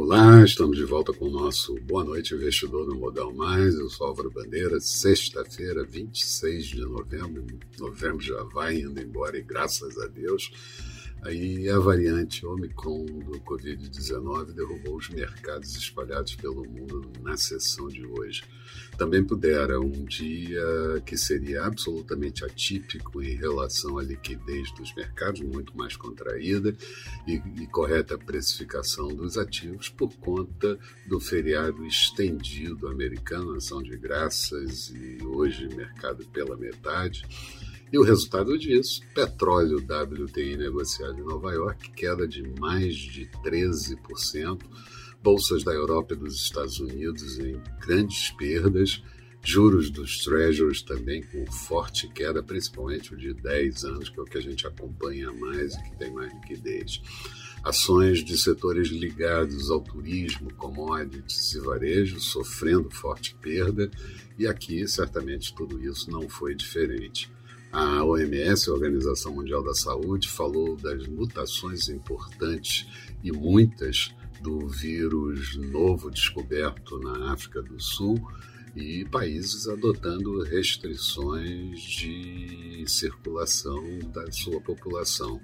Olá, estamos de volta com o nosso Boa Noite Investidor no Modal Mais. Eu sou Álvaro Bandeira, sexta-feira, 26 de novembro. Novembro já vai indo embora e graças a Deus Aí a variante Omicron do Covid-19 derrubou os mercados espalhados pelo mundo na sessão de hoje. Também pudera um dia que seria absolutamente atípico em relação à liquidez dos mercados, muito mais contraída, e, e correta precificação dos ativos por conta do feriado estendido americano, ação de graças, e hoje mercado pela metade. E o resultado disso, petróleo WTI negociado em Nova York, queda de mais de 13%, bolsas da Europa e dos Estados Unidos em grandes perdas, juros dos treasuries também com forte queda, principalmente o de 10 anos, que é o que a gente acompanha mais e que tem mais liquidez. Ações de setores ligados ao turismo, commodities e varejo sofrendo forte perda, e aqui certamente tudo isso não foi diferente. A OMS, a Organização Mundial da Saúde, falou das mutações importantes e muitas do vírus novo descoberto na África do Sul e países adotando restrições de circulação da sua população.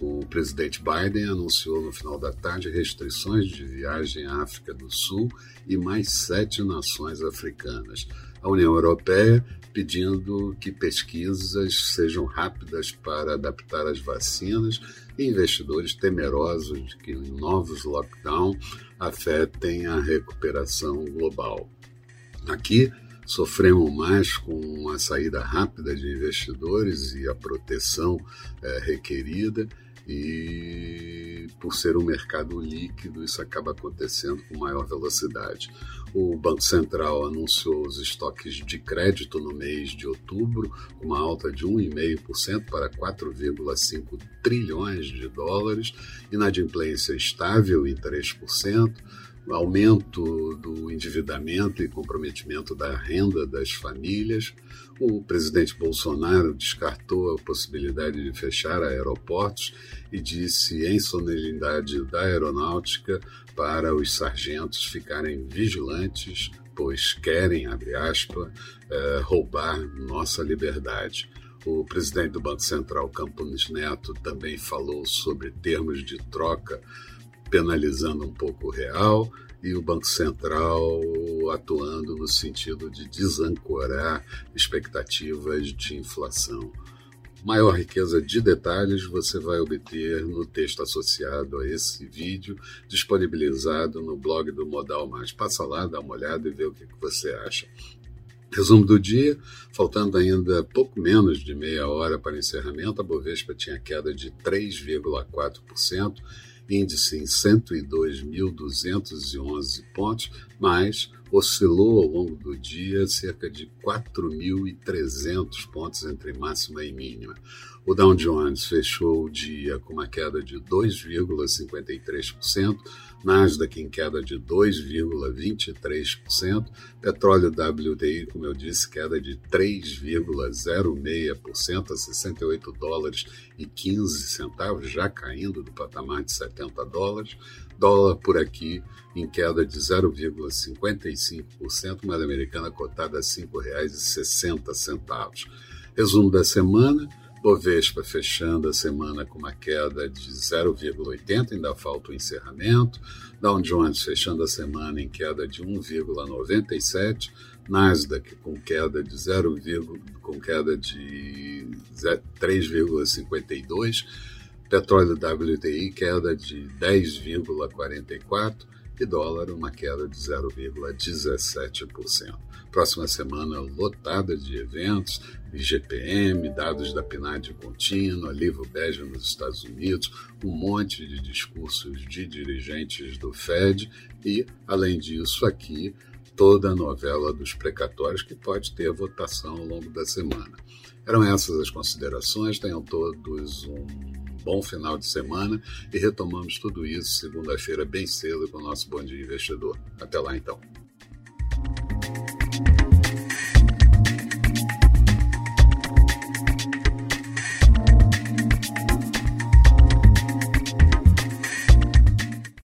O presidente Biden anunciou no final da tarde restrições de viagem à África do Sul e mais sete nações africanas. A União Europeia pedindo que pesquisas sejam rápidas para adaptar as vacinas e investidores temerosos de que novos lockdowns afetem a recuperação global. Aqui, sofremos mais com a saída rápida de investidores e a proteção é, requerida e por ser um mercado líquido, isso acaba acontecendo com maior velocidade. O Banco Central anunciou os estoques de crédito no mês de outubro, uma alta de 1,5% para 4,5 trilhões de dólares, inadimplência estável em 3%, aumento do endividamento e comprometimento da renda das famílias. O presidente Bolsonaro descartou a possibilidade de fechar aeroportos e disse em solenidade da aeronáutica para os sargentos ficarem vigilantes, pois querem, abre aspas, eh, roubar nossa liberdade. O presidente do Banco Central, Campos Neto, também falou sobre termos de troca penalizando um pouco o real e o Banco Central atuando no sentido de desancorar expectativas de inflação. Maior riqueza de detalhes você vai obter no texto associado a esse vídeo, disponibilizado no blog do Modal Mais. Passa lá, dá uma olhada e vê o que você acha. Resumo do dia, faltando ainda pouco menos de meia hora para encerramento, a Bovespa tinha queda de 3,4%, índice em 102.211 pontos, mas oscilou ao longo do dia cerca de 4.300 pontos entre máxima e mínima. O Dow Jones fechou o dia com uma queda de 2,53%, Nasdaq em queda de 2,23%, petróleo WTI, como eu disse, queda de 3,06% a 68 dólares e 15 centavos, já caindo do patamar de 70 dólares. Dólar por aqui em queda de 0,55%, moeda americana cotada a R$ 5,60. Resumo da semana. Bovespa fechando a semana com uma queda de 0,80, ainda falta o encerramento. Dow Jones fechando a semana em queda de 1,97. Nasdaq com queda de 0, com queda de 3,52. Petróleo WTI queda de 10,44 e dólar uma queda de 0,17%. Próxima semana lotada de eventos, IGPM, dados da PNAD contínua, livro bege nos Estados Unidos, um monte de discursos de dirigentes do Fed e, além disso, aqui toda a novela dos precatórios que pode ter votação ao longo da semana. Eram essas as considerações, tenham todos um bom final de semana e retomamos tudo isso segunda-feira bem cedo com o nosso Bom Dia Investidor. Até lá então.